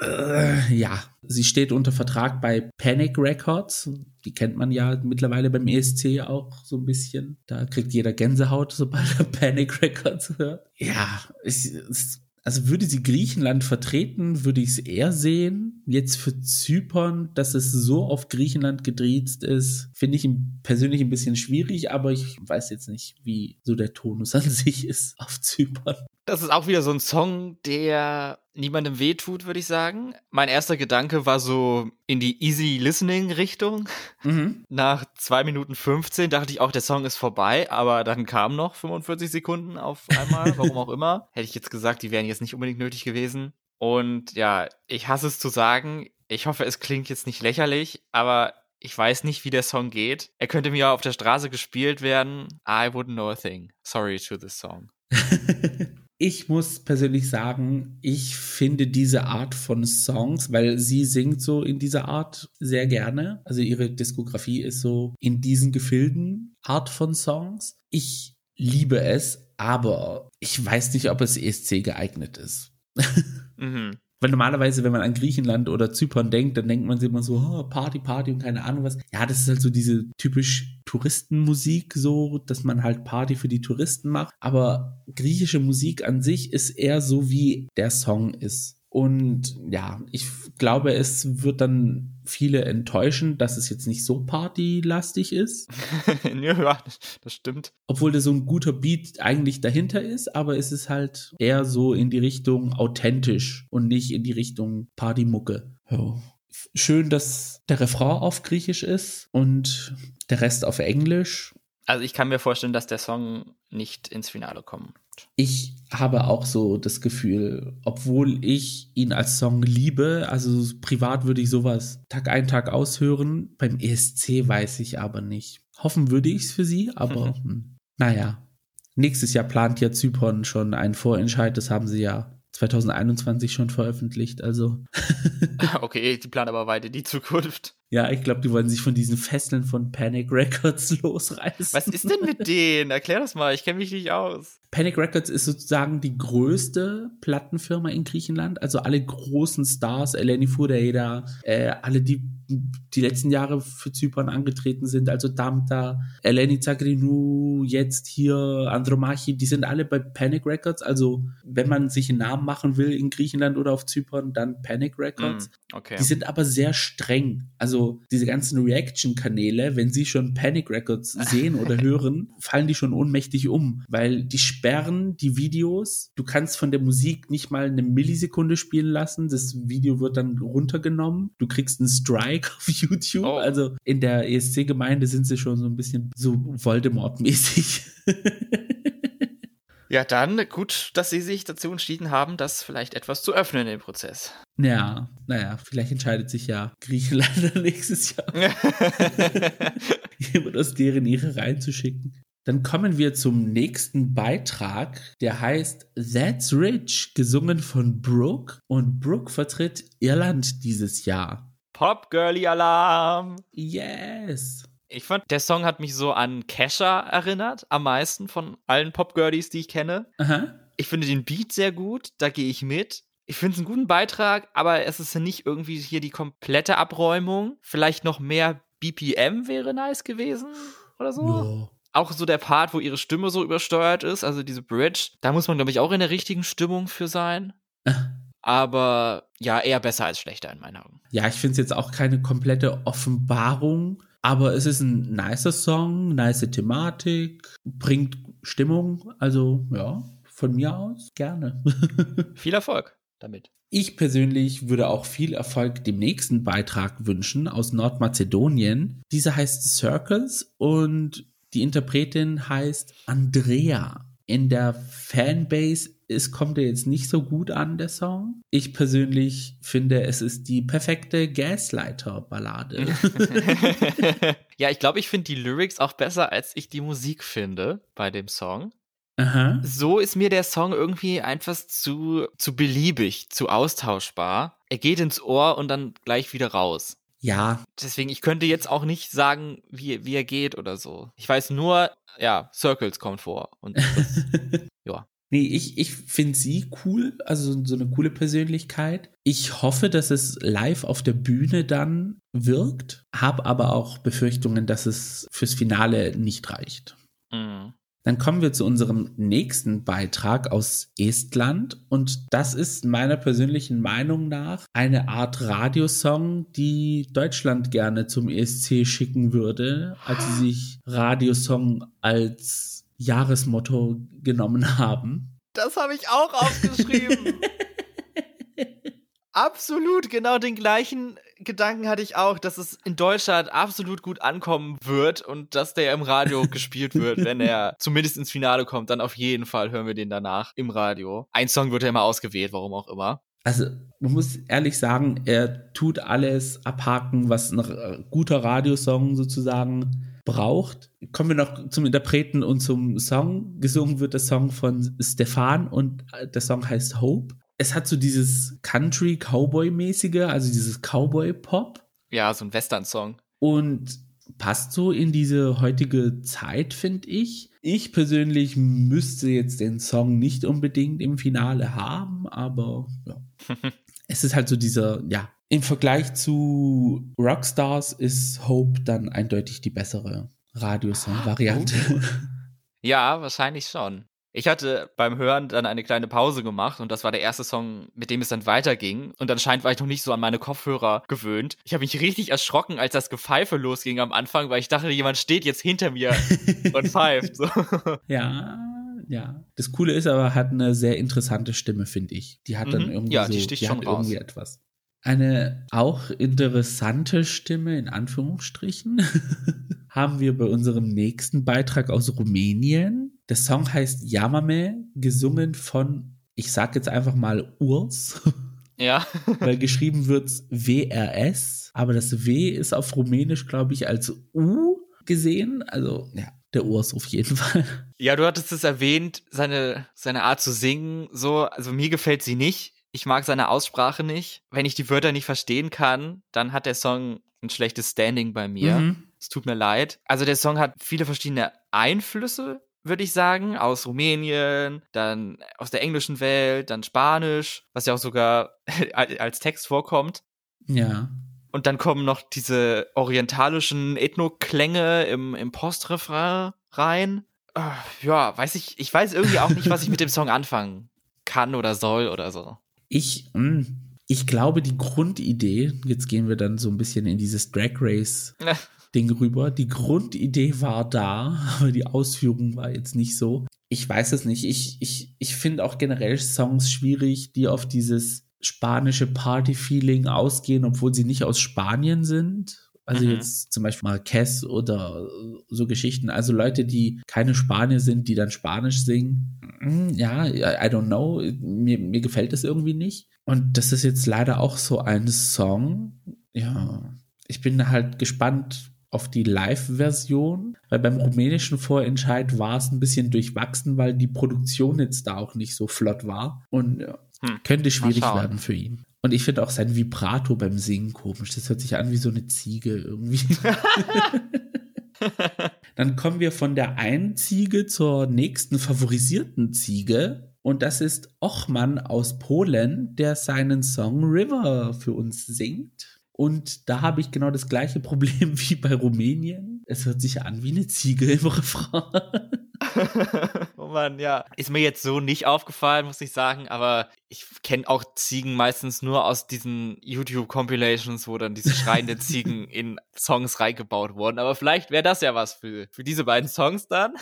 Äh, ja, sie steht unter Vertrag bei Panic Records. Die kennt man ja mittlerweile beim ESC auch so ein bisschen. Da kriegt jeder Gänsehaut, sobald er Panic Records hört. Ja, es, also würde sie Griechenland vertreten, würde ich es eher sehen. Jetzt für Zypern, dass es so auf Griechenland gedreht ist, finde ich persönlich ein bisschen schwierig, aber ich weiß jetzt nicht, wie so der Tonus an sich ist auf Zypern. Das ist auch wieder so ein Song, der niemandem wehtut, würde ich sagen. Mein erster Gedanke war so in die easy listening Richtung. Mhm. Nach 2 Minuten 15 dachte ich auch, der Song ist vorbei, aber dann kamen noch 45 Sekunden auf einmal, warum auch immer. Hätte ich jetzt gesagt, die wären jetzt nicht unbedingt nötig gewesen. Und ja, ich hasse es zu sagen. Ich hoffe, es klingt jetzt nicht lächerlich, aber ich weiß nicht, wie der Song geht. Er könnte mir auf der Straße gespielt werden. I wouldn't know a thing. Sorry to this song. Ich muss persönlich sagen, ich finde diese Art von Songs, weil sie singt so in dieser Art sehr gerne. Also ihre Diskografie ist so in diesen Gefilden Art von Songs. Ich liebe es, aber ich weiß nicht, ob es ESC geeignet ist. Mhm. Weil normalerweise, wenn man an Griechenland oder Zypern denkt, dann denkt man sich immer so, oh, Party, Party und keine Ahnung was. Ja, das ist halt so diese typisch Touristenmusik, so, dass man halt Party für die Touristen macht. Aber griechische Musik an sich ist eher so, wie der Song ist. Und ja, ich glaube, es wird dann viele enttäuschen, dass es jetzt nicht so partylastig ist. ja, das stimmt. Obwohl da so ein guter Beat eigentlich dahinter ist, aber es ist halt eher so in die Richtung authentisch und nicht in die Richtung Partymucke. Ja. Schön, dass der Refrain auf Griechisch ist und der Rest auf Englisch. Also ich kann mir vorstellen, dass der Song nicht ins Finale kommt. Ich habe auch so das Gefühl, obwohl ich ihn als Song liebe, also privat würde ich sowas Tag ein, Tag aushören, beim ESC weiß ich aber nicht. Hoffen würde ich es für sie, aber hm, naja. Nächstes Jahr plant ja Zypern schon einen Vorentscheid, das haben sie ja 2021 schon veröffentlicht, also okay, die planen aber weiter die Zukunft. Ja, ich glaube, die wollen sich von diesen Fesseln von Panic Records losreißen. Was ist denn mit denen? Erklär das mal, ich kenne mich nicht aus. Panic Records ist sozusagen die größte Plattenfirma in Griechenland. Also alle großen Stars, Eleni Foureira, äh, alle, die die letzten Jahre für Zypern angetreten sind, also Damta, Eleni Zagrinou, jetzt hier Andromachi, die sind alle bei Panic Records. Also wenn man sich einen Namen machen will in Griechenland oder auf Zypern, dann Panic Records. Mm, okay. Die sind aber sehr streng. Also diese ganzen Reaction-Kanäle, wenn sie schon Panic Records sehen oder hören, fallen die schon ohnmächtig um, weil die sperren die Videos. Du kannst von der Musik nicht mal eine Millisekunde spielen lassen. Das Video wird dann runtergenommen. Du kriegst einen Strike auf YouTube. Oh. Also in der ESC-Gemeinde sind sie schon so ein bisschen so Voldemort-mäßig. Ja, dann gut, dass Sie sich dazu entschieden haben, das vielleicht etwas zu öffnen, den Prozess. Ja, naja, vielleicht entscheidet sich ja Griechenland nächstes Jahr, jemand aus deren ihre reinzuschicken. Dann kommen wir zum nächsten Beitrag, der heißt That's Rich, gesungen von Brooke. Und Brooke vertritt Irland dieses Jahr. Pop Girly Alarm! Yes! Ich fand, der Song hat mich so an Kesha erinnert, am meisten von allen Pop-Girlies, die ich kenne. Aha. Ich finde den Beat sehr gut, da gehe ich mit. Ich finde es einen guten Beitrag, aber es ist nicht irgendwie hier die komplette Abräumung. Vielleicht noch mehr BPM wäre nice gewesen oder so. Ja. Auch so der Part, wo ihre Stimme so übersteuert ist, also diese Bridge, da muss man, glaube ich, auch in der richtigen Stimmung für sein. Aber ja, eher besser als schlechter in meinen Augen. Ja, ich finde es jetzt auch keine komplette Offenbarung, aber es ist ein nicer Song, nice Thematik, bringt Stimmung. Also ja, von mir aus gerne. Viel Erfolg damit. Ich persönlich würde auch viel Erfolg dem nächsten Beitrag wünschen aus Nordmazedonien. Dieser heißt Circles und die Interpretin heißt Andrea. In der Fanbase es kommt ja jetzt nicht so gut an, der Song. Ich persönlich finde, es ist die perfekte Gaslighter-Ballade. ja, ich glaube, ich finde die Lyrics auch besser, als ich die Musik finde bei dem Song. Aha. So ist mir der Song irgendwie einfach zu, zu beliebig, zu austauschbar. Er geht ins Ohr und dann gleich wieder raus. Ja. Deswegen, ich könnte jetzt auch nicht sagen, wie, wie er geht oder so. Ich weiß nur, ja, Circles kommt vor. Und das, ja. Nee, ich, ich finde sie cool, also so eine coole Persönlichkeit. Ich hoffe, dass es live auf der Bühne dann wirkt, habe aber auch Befürchtungen, dass es fürs Finale nicht reicht. Mhm. Dann kommen wir zu unserem nächsten Beitrag aus Estland und das ist meiner persönlichen Meinung nach eine Art Radiosong, die Deutschland gerne zum ESC schicken würde, als sie sich Radiosong als Jahresmotto genommen haben. Das habe ich auch aufgeschrieben. absolut, genau den gleichen Gedanken hatte ich auch, dass es in Deutschland absolut gut ankommen wird und dass der im Radio gespielt wird, wenn er zumindest ins Finale kommt, dann auf jeden Fall hören wir den danach im Radio. Ein Song wird ja immer ausgewählt, warum auch immer. Also, man muss ehrlich sagen, er tut alles abhaken, was ein guter Radiosong sozusagen braucht. Kommen wir noch zum Interpreten und zum Song. Gesungen wird der Song von Stefan und der Song heißt Hope. Es hat so dieses Country-Cowboy-mäßige, also dieses Cowboy-Pop. Ja, so ein Western-Song. Und passt so in diese heutige Zeit, finde ich. Ich persönlich müsste jetzt den Song nicht unbedingt im Finale haben, aber ja. es ist halt so dieser, ja, im Vergleich zu Rockstars ist Hope dann eindeutig die bessere Radiosong-Variante. Oh. Ja, wahrscheinlich schon. Ich hatte beim Hören dann eine kleine Pause gemacht und das war der erste Song, mit dem es dann weiterging. Und anscheinend war ich noch nicht so an meine Kopfhörer gewöhnt. Ich habe mich richtig erschrocken, als das Gepfeife losging am Anfang, weil ich dachte, jemand steht jetzt hinter mir und pfeift. So. Ja, ja. Das Coole ist aber, hat eine sehr interessante Stimme, finde ich. Die hat dann Mhm. irgendwie Ja, so, die sticht die schon hat raus. irgendwie etwas. Eine auch interessante Stimme, in Anführungsstrichen, haben wir bei unserem nächsten Beitrag aus Rumänien. Der Song heißt Yamame, gesungen von, ich sag jetzt einfach mal Urs, Ja. weil geschrieben wird's WRS, aber das W ist auf Rumänisch, glaube ich, als U gesehen. Also, ja, der Urs auf jeden Fall. Ja, du hattest es erwähnt, seine, seine Art zu singen, so, also mir gefällt sie nicht. Ich mag seine Aussprache nicht. Wenn ich die Wörter nicht verstehen kann, dann hat der Song ein schlechtes Standing bei mir. Mhm. Es tut mir leid. Also der Song hat viele verschiedene Einflüsse, würde ich sagen, aus Rumänien, dann aus der englischen Welt, dann Spanisch, was ja auch sogar als Text vorkommt. Ja. Und dann kommen noch diese orientalischen Ethno-Klänge im, im Postrefrain rein. Ah, Ja, weiß ich, ich weiß irgendwie auch nicht, was ich mit dem Song anfangen kann oder soll oder so. Ich, mh, ich glaube, die Grundidee, jetzt gehen wir dann so ein bisschen in dieses Drag Race Ding rüber. Die Grundidee war da, aber die Ausführung war jetzt nicht so. Ich weiß es nicht. Ich, ich, ich finde auch generell Songs schwierig, die auf dieses spanische Party-Feeling ausgehen, obwohl sie nicht aus Spanien sind. Also Mhm. jetzt zum Beispiel Marquez oder so Geschichten. Also Leute, die keine Spanier sind, die dann Spanisch singen. hm, ja, I don't know, mir, mir gefällt es irgendwie nicht. Und das ist jetzt leider auch so ein Song. Ja, ich bin halt gespannt auf die Live-Version, weil beim rumänischen Vorentscheid war es ein bisschen durchwachsen, weil die Produktion jetzt da auch nicht so flott war und hm, könnte schwierig werden für ihn. Und ich finde auch sein Vibrato beim Singen komisch. Das hört sich an wie so eine Ziege irgendwie. Dann kommen wir von der einen Ziege zur nächsten favorisierten Ziege. Und das ist Ochmann aus Polen, der seinen Song River für uns singt. Und da habe ich genau das gleiche Problem wie bei Rumänien. Es hört sich an wie eine Ziege im Refrain. oh Mann, ja. Ist mir jetzt so nicht aufgefallen, muss ich sagen, aber ich kenne auch Ziegen meistens nur aus diesen YouTube-Compilations, wo dann diese schreienden Ziegen in Songs reingebaut wurden. Aber vielleicht wäre das ja was für, für diese beiden Songs dann,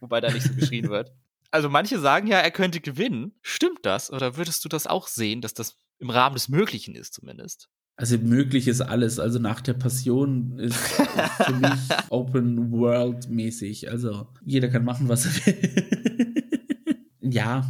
wobei da nicht so geschrien wird. Also manche sagen ja, er könnte gewinnen. Stimmt das? Oder würdest du das auch sehen, dass das im Rahmen des Möglichen ist zumindest? Also möglich ist alles. Also nach der Passion ist für mich Open World mäßig. Also jeder kann machen, was er will. ja,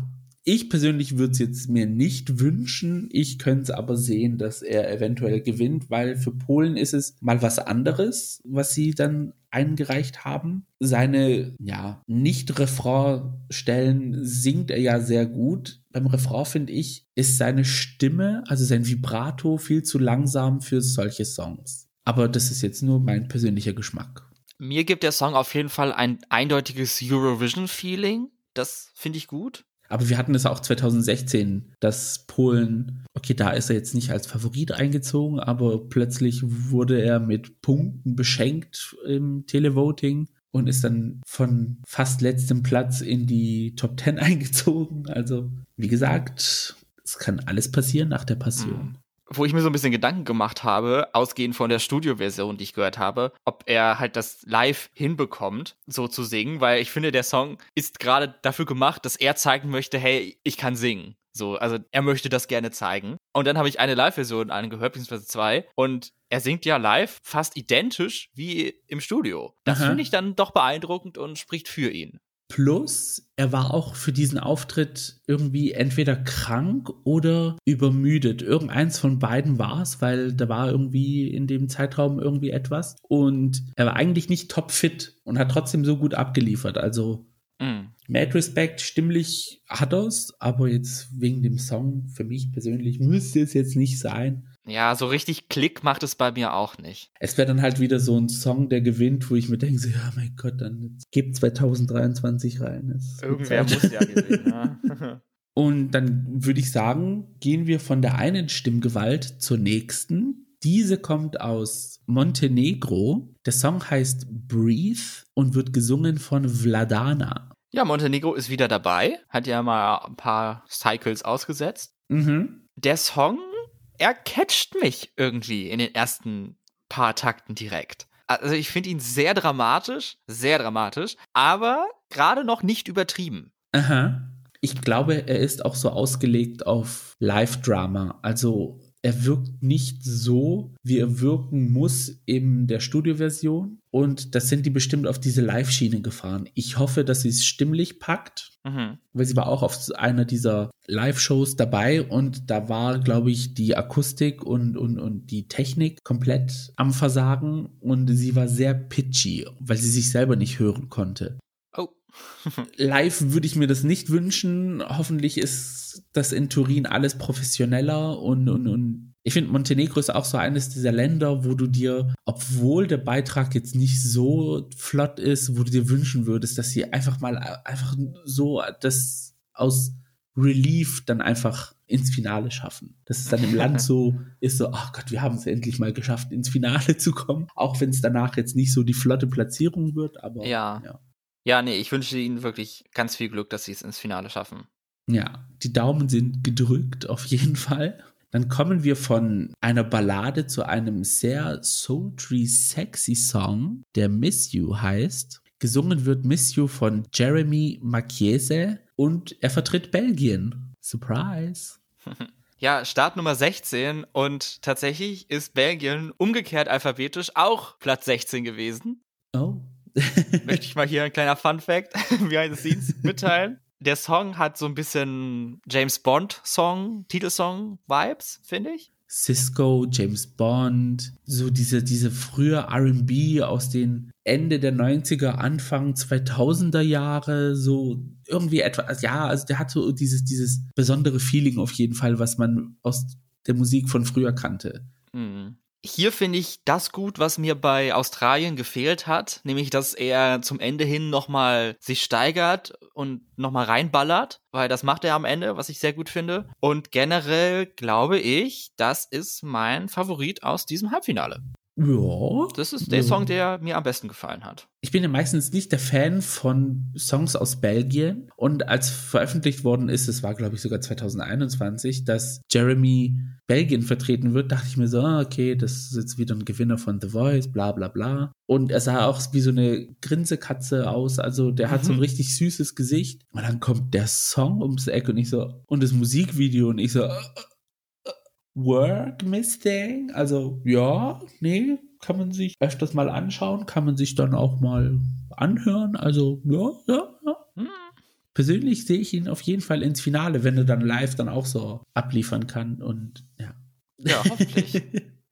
ich persönlich würde es jetzt mir nicht wünschen. Ich könnte es aber sehen, dass er eventuell gewinnt, weil für Polen ist es mal was anderes, was sie dann eingereicht haben. Seine, ja, Nicht-Refrain-Stellen singt er ja sehr gut. Beim Refrain, finde ich, ist seine Stimme, also sein Vibrato, viel zu langsam für solche Songs. Aber das ist jetzt nur mein persönlicher Geschmack. Mir gibt der Song auf jeden Fall ein eindeutiges Eurovision-Feeling. Das finde ich gut. Aber wir hatten es auch 2016, dass Polen, okay, da ist er jetzt nicht als Favorit eingezogen, aber plötzlich wurde er mit Punkten beschenkt im Televoting und ist dann von fast letztem Platz in die Top 10 eingezogen. Also, wie gesagt, es kann alles passieren nach der Passion. Wo ich mir so ein bisschen Gedanken gemacht habe, ausgehend von der Studioversion, die ich gehört habe, ob er halt das live hinbekommt, so zu singen, weil ich finde, der Song ist gerade dafür gemacht, dass er zeigen möchte, hey, ich kann singen. So, also er möchte das gerne zeigen. Und dann habe ich eine Live-Version angehört, beziehungsweise zwei, und er singt ja live fast identisch wie im Studio. Das finde ich dann doch beeindruckend und spricht für ihn. Plus, er war auch für diesen Auftritt irgendwie entweder krank oder übermüdet. Irgendeins von beiden war es, weil da war irgendwie in dem Zeitraum irgendwie etwas. Und er war eigentlich nicht topfit und hat trotzdem so gut abgeliefert. Also mm. Mad Respect, stimmlich hat er's, aber jetzt wegen dem Song für mich persönlich müsste es jetzt nicht sein. Ja, so richtig Klick macht es bei mir auch nicht. Es wäre dann halt wieder so ein Song, der gewinnt, wo ich mir denke, so, ja, mein Gott, dann gibt 2023 rein. Irgendwer muss ja gewinnen. Ja. Und dann würde ich sagen, gehen wir von der einen Stimmgewalt zur nächsten. Diese kommt aus Montenegro. Der Song heißt Breathe und wird gesungen von Vladana. Ja, Montenegro ist wieder dabei, hat ja mal ein paar Cycles ausgesetzt. Mhm. Der Song er catcht mich irgendwie in den ersten paar Takten direkt. Also ich finde ihn sehr dramatisch, sehr dramatisch, aber gerade noch nicht übertrieben. Aha. Ich glaube, er ist auch so ausgelegt auf Live-Drama. Also er wirkt nicht so, wie er wirken muss in der Studioversion. Und das sind die bestimmt auf diese Live-Schiene gefahren. Ich hoffe, dass sie es stimmlich packt, mhm. weil sie war auch auf einer dieser Live-Shows dabei und da war, glaube ich, die Akustik und, und, und die Technik komplett am Versagen und sie war sehr pitchy, weil sie sich selber nicht hören konnte. Oh. Live würde ich mir das nicht wünschen. Hoffentlich ist das in Turin alles professioneller und, und, und ich finde, Montenegro ist auch so eines dieser Länder, wo du dir, obwohl der Beitrag jetzt nicht so flott ist, wo du dir wünschen würdest, dass sie einfach mal einfach so das aus Relief dann einfach ins Finale schaffen. Dass es dann im Land so ist, so, ach Gott, wir haben es endlich mal geschafft, ins Finale zu kommen. Auch wenn es danach jetzt nicht so die flotte Platzierung wird, aber ja. ja. Ja, nee, ich wünsche ihnen wirklich ganz viel Glück, dass sie es ins Finale schaffen. Ja, die Daumen sind gedrückt, auf jeden Fall. Dann kommen wir von einer Ballade zu einem sehr sultry, sexy Song, der Miss You heißt. Gesungen wird Miss You von Jeremy Marchiese und er vertritt Belgien. Surprise! Ja, Start Nummer 16 und tatsächlich ist Belgien umgekehrt alphabetisch auch Platz 16 gewesen. Oh. Möchte ich mal hier ein kleiner Fun Fact behind the scenes mitteilen der Song hat so ein bisschen James Bond Song, Titelsong Vibes, finde ich. Cisco, James Bond, so diese, diese frühe RB aus den Ende der 90er, Anfang 2000er Jahre, so irgendwie etwas, ja, also der hat so dieses, dieses besondere Feeling auf jeden Fall, was man aus der Musik von früher kannte. Mhm hier finde ich das gut, was mir bei Australien gefehlt hat, nämlich dass er zum Ende hin nochmal sich steigert und nochmal reinballert, weil das macht er am Ende, was ich sehr gut finde. Und generell glaube ich, das ist mein Favorit aus diesem Halbfinale. Ja. Das ist der ja. Song, der mir am besten gefallen hat. Ich bin ja meistens nicht der Fan von Songs aus Belgien. Und als veröffentlicht worden ist, es war glaube ich sogar 2021, dass Jeremy Belgien vertreten wird, dachte ich mir so, ah, okay, das ist jetzt wieder ein Gewinner von The Voice, bla bla bla. Und er sah auch wie so eine Grinsekatze aus. Also der hat mhm. so ein mhm. richtig süßes Gesicht. Und dann kommt der Song ums Eck und ich so, und das Musikvideo und ich so, Work Mistake. Also ja, nee, kann man sich öfters mal anschauen, kann man sich dann auch mal anhören. Also ja, ja, ja. Hm. Persönlich sehe ich ihn auf jeden Fall ins Finale, wenn er dann live dann auch so abliefern kann und ja. Ja, hoffentlich.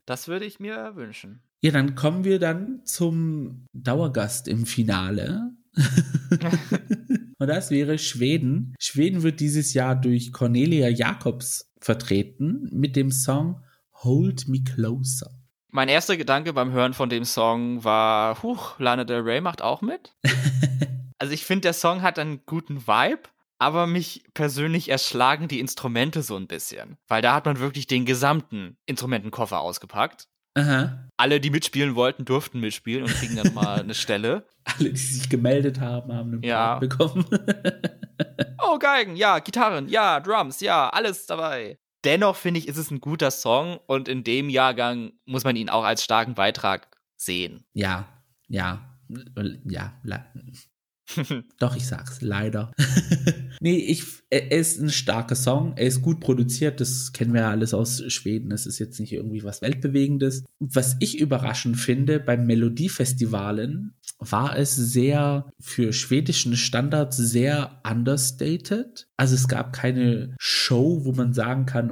das würde ich mir wünschen. Ja, dann kommen wir dann zum Dauergast im Finale. und das wäre Schweden. Schweden wird dieses Jahr durch Cornelia Jacobs vertreten mit dem Song Hold Me Closer. Mein erster Gedanke beim Hören von dem Song war, huch, Lana Del Rey macht auch mit. also ich finde, der Song hat einen guten Vibe, aber mich persönlich erschlagen die Instrumente so ein bisschen. Weil da hat man wirklich den gesamten Instrumentenkoffer ausgepackt. Aha. Alle, die mitspielen wollten, durften mitspielen und kriegen dann mal eine Stelle. Alle, die sich gemeldet haben, haben einen ja. bekommen. oh, Geigen, ja, Gitarren, ja, Drums, ja, alles dabei. Dennoch finde ich, ist es ein guter Song und in dem Jahrgang muss man ihn auch als starken Beitrag sehen. Ja, ja, ja. Doch, ich sag's, leider. nee, ich, er ist ein starker Song, er ist gut produziert, das kennen wir ja alles aus Schweden, das ist jetzt nicht irgendwie was Weltbewegendes. Was ich überraschend finde, beim Melodiefestivalen war es sehr für schwedischen Standards sehr understated. Also es gab keine Show, wo man sagen kann,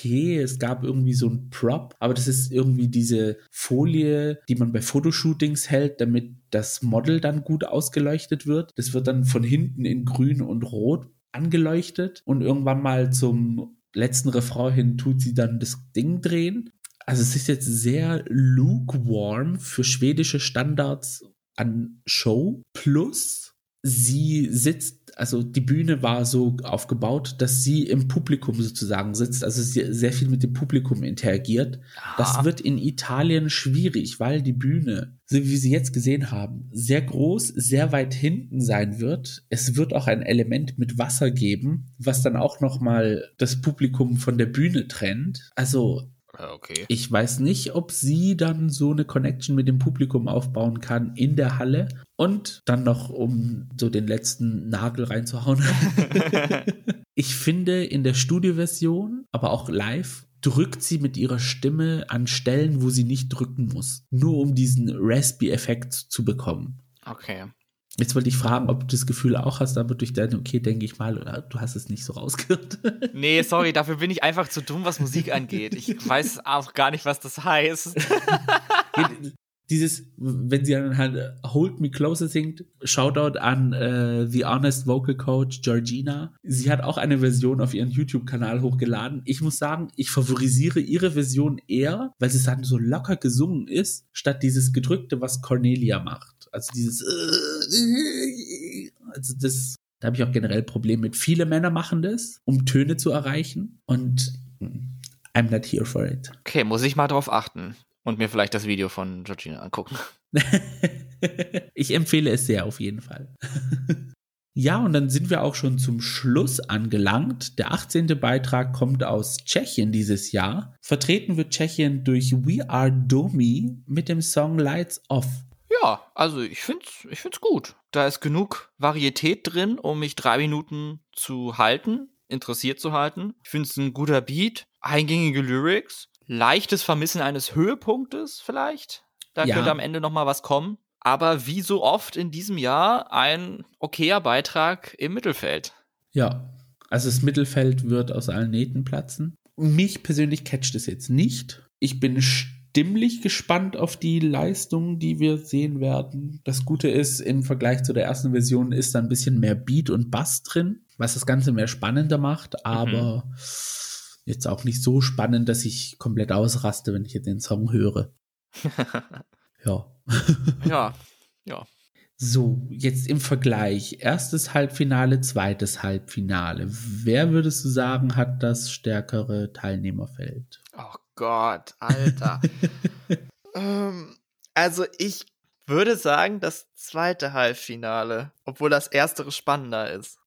okay, es gab irgendwie so ein Prop, aber das ist irgendwie diese Folie, die man bei Fotoshootings hält, damit das Model dann gut ausgeleuchtet wird. Das wird dann von hinten in grün und rot angeleuchtet und irgendwann mal zum letzten Refrain hin tut sie dann das Ding drehen. Also es ist jetzt sehr lukewarm für schwedische Standards an Show. Plus sie sitzt, also die Bühne war so aufgebaut, dass sie im Publikum sozusagen sitzt, also sie sehr viel mit dem Publikum interagiert. Aha. Das wird in Italien schwierig, weil die Bühne, so wie wir sie jetzt gesehen haben, sehr groß, sehr weit hinten sein wird. Es wird auch ein Element mit Wasser geben, was dann auch nochmal das Publikum von der Bühne trennt. Also Okay. Ich weiß nicht, ob sie dann so eine Connection mit dem Publikum aufbauen kann in der Halle und dann noch, um so den letzten Nagel reinzuhauen. ich finde in der Studioversion, aber auch live, drückt sie mit ihrer Stimme an Stellen, wo sie nicht drücken muss. Nur um diesen Raspy-Effekt zu bekommen. Okay. Jetzt wollte ich fragen, ob du das Gefühl auch hast, aber durch deine, okay, denke ich mal, oder du hast es nicht so rausgehört. Nee, sorry, dafür bin ich einfach zu dumm, was Musik angeht. Ich weiß auch gar nicht, was das heißt. Dieses, wenn sie dann halt Hold Me Closer singt, Shoutout an äh, The Honest Vocal Coach Georgina. Sie hat auch eine Version auf ihren YouTube-Kanal hochgeladen. Ich muss sagen, ich favorisiere ihre Version eher, weil sie dann so locker gesungen ist, statt dieses Gedrückte, was Cornelia macht. Also dieses, also das, da habe ich auch generell Probleme mit. Viele Männer machen das, um Töne zu erreichen und I'm not here for it. Okay, muss ich mal drauf achten und mir vielleicht das Video von Georgina angucken. ich empfehle es sehr auf jeden Fall. Ja, und dann sind wir auch schon zum Schluss angelangt. Der 18. Beitrag kommt aus Tschechien dieses Jahr. Vertreten wird Tschechien durch We Are Domi mit dem Song Lights Off. Ja, also ich find's, ich find's gut. Da ist genug Varietät drin, um mich drei Minuten zu halten, interessiert zu halten. Ich find's ein guter Beat, eingängige Lyrics, leichtes Vermissen eines Höhepunktes vielleicht. Da ja. könnte am Ende noch mal was kommen. Aber wie so oft in diesem Jahr ein okayer Beitrag im Mittelfeld. Ja, also das Mittelfeld wird aus allen Nähten platzen. Mich persönlich catcht es jetzt nicht. Ich bin stimmlich gespannt auf die Leistung, die wir sehen werden. Das Gute ist, im Vergleich zu der ersten Version ist da ein bisschen mehr Beat und Bass drin, was das Ganze mehr spannender macht, aber mhm. jetzt auch nicht so spannend, dass ich komplett ausraste, wenn ich jetzt den Song höre. ja. ja, ja. So, jetzt im Vergleich. Erstes Halbfinale, zweites Halbfinale. Wer würdest du sagen, hat das stärkere Teilnehmerfeld? Gott, Alter. ähm, also ich würde sagen, das zweite Halbfinale, obwohl das erstere spannender ist.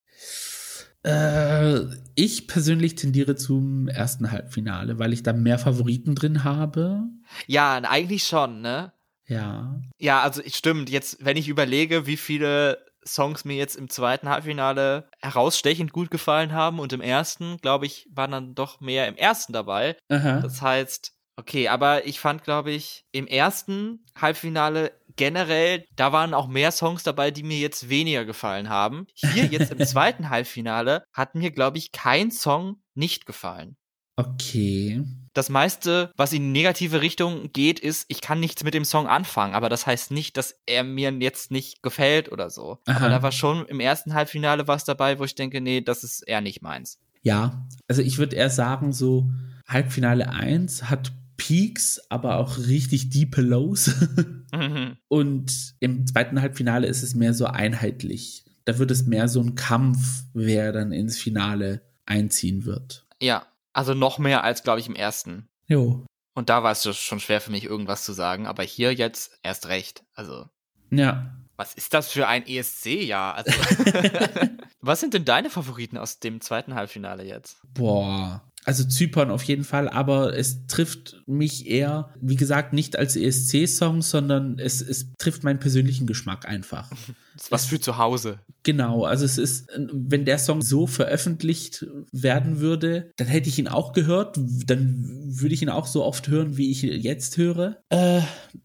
Äh, ich persönlich tendiere zum ersten Halbfinale, weil ich da mehr Favoriten drin habe. Ja, eigentlich schon, ne? Ja. Ja, also stimmt. Jetzt, wenn ich überlege, wie viele Songs mir jetzt im zweiten Halbfinale herausstechend gut gefallen haben und im ersten, glaube ich, waren dann doch mehr im ersten dabei. Aha. Das heißt, okay, aber ich fand, glaube ich, im ersten Halbfinale generell, da waren auch mehr Songs dabei, die mir jetzt weniger gefallen haben. Hier jetzt im zweiten Halbfinale hat mir, glaube ich, kein Song nicht gefallen. Okay. Das meiste, was in negative Richtung geht, ist, ich kann nichts mit dem Song anfangen, aber das heißt nicht, dass er mir jetzt nicht gefällt oder so. Aha. Aber da war schon im ersten Halbfinale was dabei, wo ich denke, nee, das ist eher nicht meins. Ja, also ich würde eher sagen, so Halbfinale 1 hat Peaks, aber auch richtig deep Lows. mhm. Und im zweiten Halbfinale ist es mehr so einheitlich. Da wird es mehr so ein Kampf, wer dann ins Finale einziehen wird. Ja, also noch mehr als, glaube ich, im ersten. Jo. Und da war es schon schwer für mich, irgendwas zu sagen. Aber hier jetzt erst recht. Also. Ja. Was ist das für ein ESC-Jahr? Also, was sind denn deine Favoriten aus dem zweiten Halbfinale jetzt? Boah, also Zypern auf jeden Fall, aber es trifft mich eher, wie gesagt, nicht als ESC-Song, sondern es, es trifft meinen persönlichen Geschmack einfach. Das ist was für zu Hause. Genau, also es ist, wenn der Song so veröffentlicht werden würde, dann hätte ich ihn auch gehört, dann würde ich ihn auch so oft hören, wie ich jetzt höre. Äh,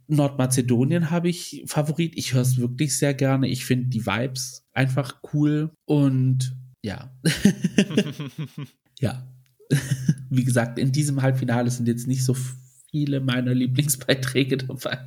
Nordmazedonien habe ich Favorit. Ich höre es wirklich sehr gerne. Ich finde die Vibes einfach cool und ja. ja, wie gesagt, in diesem Halbfinale sind jetzt nicht so viele meiner Lieblingsbeiträge dabei.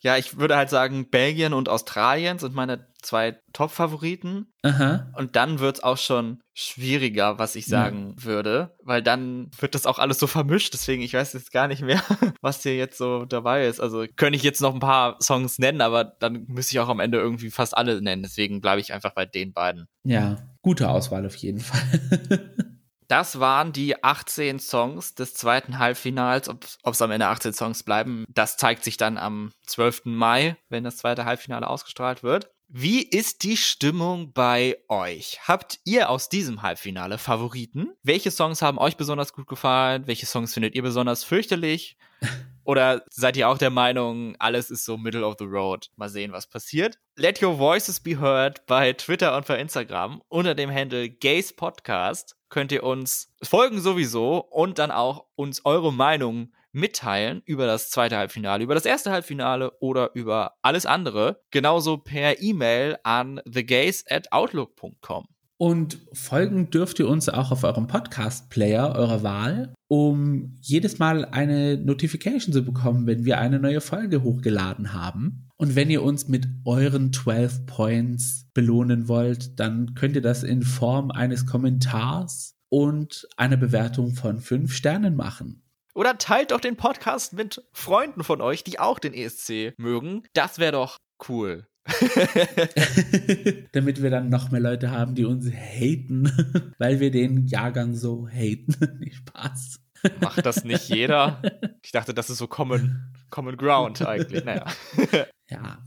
Ja, ich würde halt sagen, Belgien und Australien sind meine zwei Top-Favoriten. Aha. Und dann wird es auch schon schwieriger, was ich sagen ja. würde, weil dann wird das auch alles so vermischt. Deswegen, ich weiß jetzt gar nicht mehr, was hier jetzt so dabei ist. Also könnte ich jetzt noch ein paar Songs nennen, aber dann müsste ich auch am Ende irgendwie fast alle nennen. Deswegen bleibe ich einfach bei den beiden. Ja, gute Auswahl auf jeden Fall. Das waren die 18 Songs des zweiten Halbfinals. Ob es am Ende 18 Songs bleiben, das zeigt sich dann am 12. Mai, wenn das zweite Halbfinale ausgestrahlt wird. Wie ist die Stimmung bei euch? Habt ihr aus diesem Halbfinale Favoriten? Welche Songs haben euch besonders gut gefallen? Welche Songs findet ihr besonders fürchterlich? Oder seid ihr auch der Meinung, alles ist so middle of the road? Mal sehen, was passiert. Let your voices be heard bei Twitter und bei Instagram unter dem Handle Gays Podcast könnt ihr uns folgen sowieso und dann auch uns eure Meinung mitteilen über das zweite Halbfinale, über das erste Halbfinale oder über alles andere. Genauso per E-Mail an thegays at outlook.com. Und folgen dürft ihr uns auch auf eurem Podcast-Player eurer Wahl, um jedes Mal eine Notification zu bekommen, wenn wir eine neue Folge hochgeladen haben. Und wenn ihr uns mit euren 12 Points belohnen wollt, dann könnt ihr das in Form eines Kommentars und einer Bewertung von 5 Sternen machen. Oder teilt doch den Podcast mit Freunden von euch, die auch den ESC mögen. Das wäre doch cool. Damit wir dann noch mehr Leute haben, die uns haten, weil wir den Jahrgang so haten. Spaß. Macht das nicht jeder? Ich dachte, das ist so Common, common Ground eigentlich. Naja. Ja.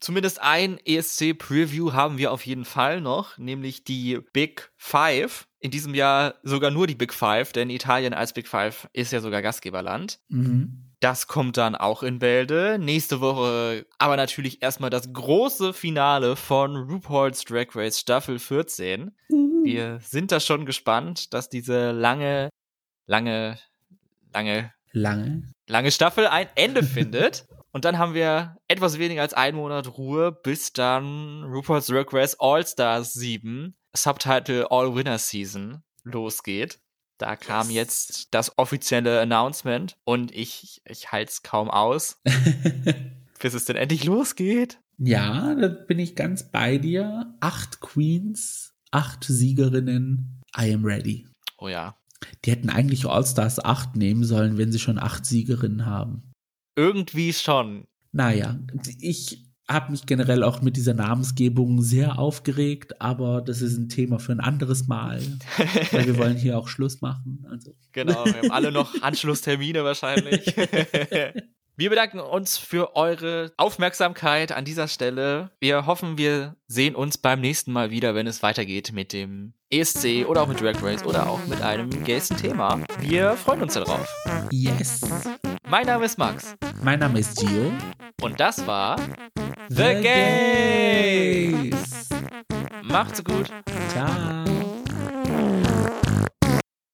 Zumindest ein ESC-Preview haben wir auf jeden Fall noch, nämlich die Big Five. In diesem Jahr sogar nur die Big Five, denn Italien als Big Five ist ja sogar Gastgeberland. Mhm. Das kommt dann auch in Bälde. Nächste Woche aber natürlich erstmal das große Finale von RuPaul's Drag Race Staffel 14. Mhm. Wir sind da schon gespannt, dass diese lange, lange, lange, lange, lange Staffel ein Ende findet. Und dann haben wir etwas weniger als einen Monat Ruhe, bis dann RuPaul's Drag Race All Stars 7 Subtitle All Winner Season losgeht. Da kam Yes. jetzt das offizielle Announcement und ich, ich halte es kaum aus, bis es denn endlich losgeht. ja, da bin ich ganz bei dir. Acht Queens, acht Siegerinnen. I am ready. Oh ja. Die hätten eigentlich All-Stars 8 nehmen sollen, wenn sie schon acht Siegerinnen haben. Irgendwie schon. Naja, ich habe mich generell auch mit dieser Namensgebung sehr aufgeregt, aber das ist ein Thema für ein anderes Mal, weil wir wollen hier auch Schluss machen. Also. Genau, wir haben alle noch Anschlusstermine wahrscheinlich. Wir bedanken uns für eure Aufmerksamkeit an dieser Stelle. Wir hoffen, wir sehen uns beim nächsten Mal wieder, wenn es weitergeht mit dem ESC oder auch mit Drag Race oder auch mit einem gaysten Thema. Wir freuen uns darauf. Yes. Mein Name ist Max Mein Name ist Gio. und das war The Gays. Macht's gut. Ciao.